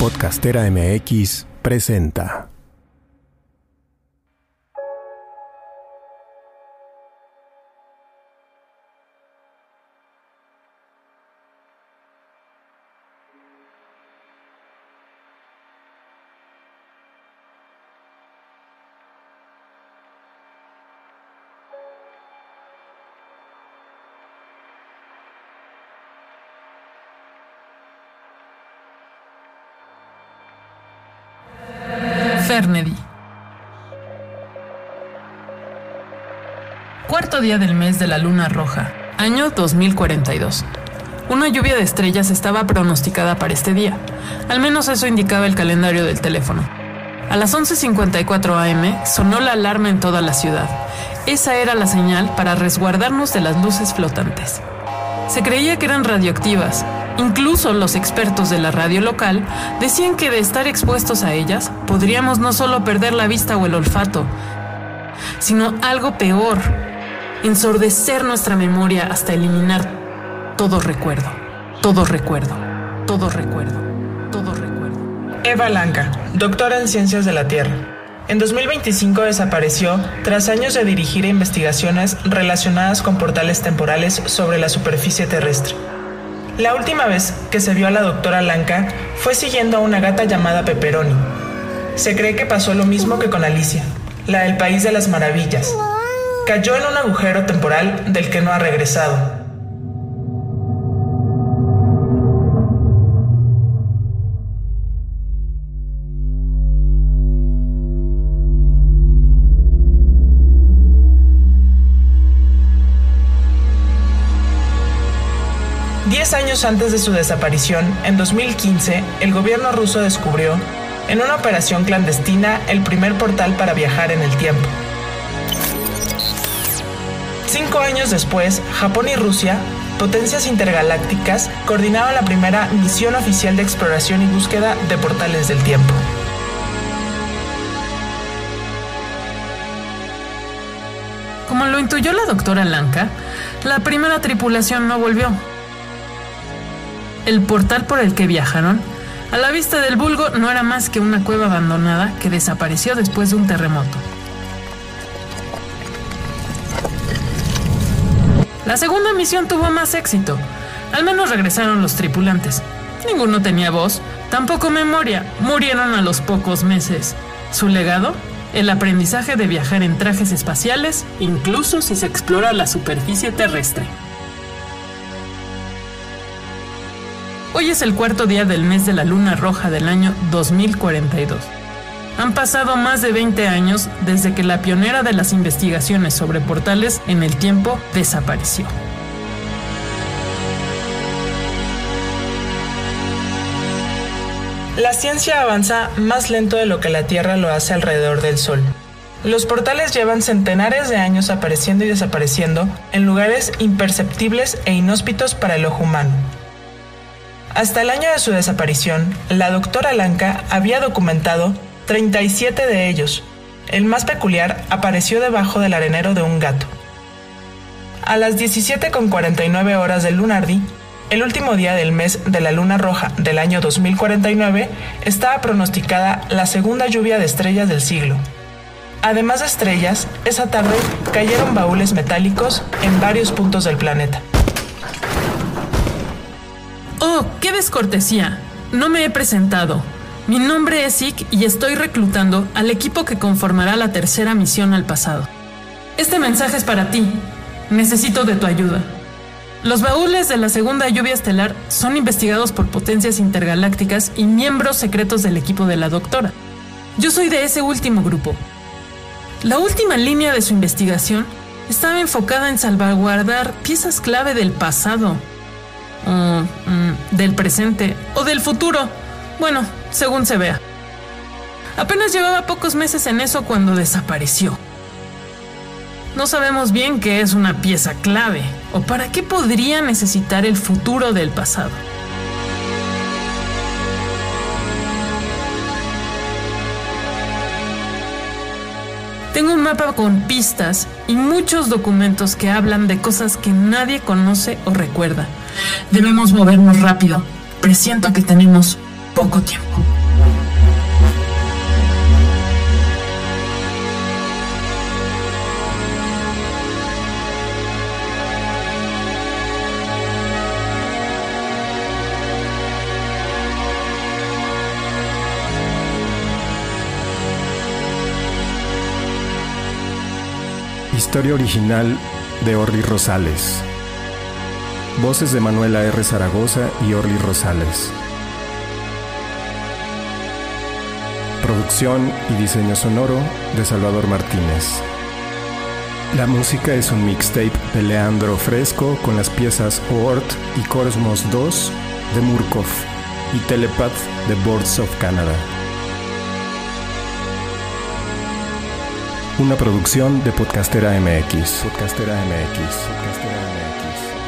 Podcastera MX presenta. Fernedy. Cuarto día del mes de la luna roja, año 2042. Una lluvia de estrellas estaba pronosticada para este día. Al menos eso indicaba el calendario del teléfono. A las 11.54 am sonó la alarma en toda la ciudad. Esa era la señal para resguardarnos de las luces flotantes. Se creía que eran radioactivas. Incluso los expertos de la radio local decían que de estar expuestos a ellas podríamos no solo perder la vista o el olfato, sino algo peor, ensordecer nuestra memoria hasta eliminar todo recuerdo, todo recuerdo, todo recuerdo, todo recuerdo. Eva Lanca, doctora en Ciencias de la Tierra. En 2025 desapareció tras años de dirigir investigaciones relacionadas con portales temporales sobre la superficie terrestre. La última vez que se vio a la doctora Lanca fue siguiendo a una gata llamada Pepperoni. Se cree que pasó lo mismo que con Alicia, la del País de las Maravillas. Cayó en un agujero temporal del que no ha regresado. Diez años antes de su desaparición, en 2015, el gobierno ruso descubrió, en una operación clandestina, el primer portal para viajar en el tiempo. Cinco años después, Japón y Rusia, potencias intergalácticas, coordinaron la primera misión oficial de exploración y búsqueda de portales del tiempo. Como lo intuyó la doctora Lanka, la primera tripulación no volvió. El portal por el que viajaron, a la vista del vulgo, no era más que una cueva abandonada que desapareció después de un terremoto. La segunda misión tuvo más éxito. Al menos regresaron los tripulantes. Ninguno tenía voz, tampoco memoria. Murieron a los pocos meses. Su legado, el aprendizaje de viajar en trajes espaciales, incluso si se explora la superficie terrestre. Hoy es el cuarto día del mes de la luna roja del año 2042. Han pasado más de 20 años desde que la pionera de las investigaciones sobre portales en el tiempo desapareció. La ciencia avanza más lento de lo que la Tierra lo hace alrededor del Sol. Los portales llevan centenares de años apareciendo y desapareciendo en lugares imperceptibles e inhóspitos para el ojo humano. Hasta el año de su desaparición, la doctora Lanka había documentado 37 de ellos. El más peculiar apareció debajo del arenero de un gato. A las 17.49 horas del lunardi, el último día del mes de la luna roja del año 2049, estaba pronosticada la segunda lluvia de estrellas del siglo. Además de estrellas, esa tarde cayeron baúles metálicos en varios puntos del planeta. Qué descortesía. No me he presentado. Mi nombre es Ick y estoy reclutando al equipo que conformará la tercera misión al pasado. Este mensaje es para ti. Necesito de tu ayuda. Los baúles de la segunda lluvia estelar son investigados por potencias intergalácticas y miembros secretos del equipo de la doctora. Yo soy de ese último grupo. La última línea de su investigación estaba enfocada en salvaguardar piezas clave del pasado, o mm, del presente, o del futuro. Bueno, según se vea. Apenas llevaba pocos meses en eso cuando desapareció. No sabemos bien qué es una pieza clave o para qué podría necesitar el futuro del pasado. Tengo un mapa con pistas y muchos documentos que hablan de cosas que nadie conoce o recuerda. Debemos movernos rápido. Presiento que tenemos poco tiempo. Historia original de Orly Rosales. Voces de Manuela R. Zaragoza y Orly Rosales. Producción y diseño sonoro de Salvador Martínez. La música es un mixtape de Leandro Fresco con las piezas Oort y Cosmos 2 de Murkov y Telepath de Boards of Canada. Una producción de Podcastera MX. Podcastera MX. Podcastera MX.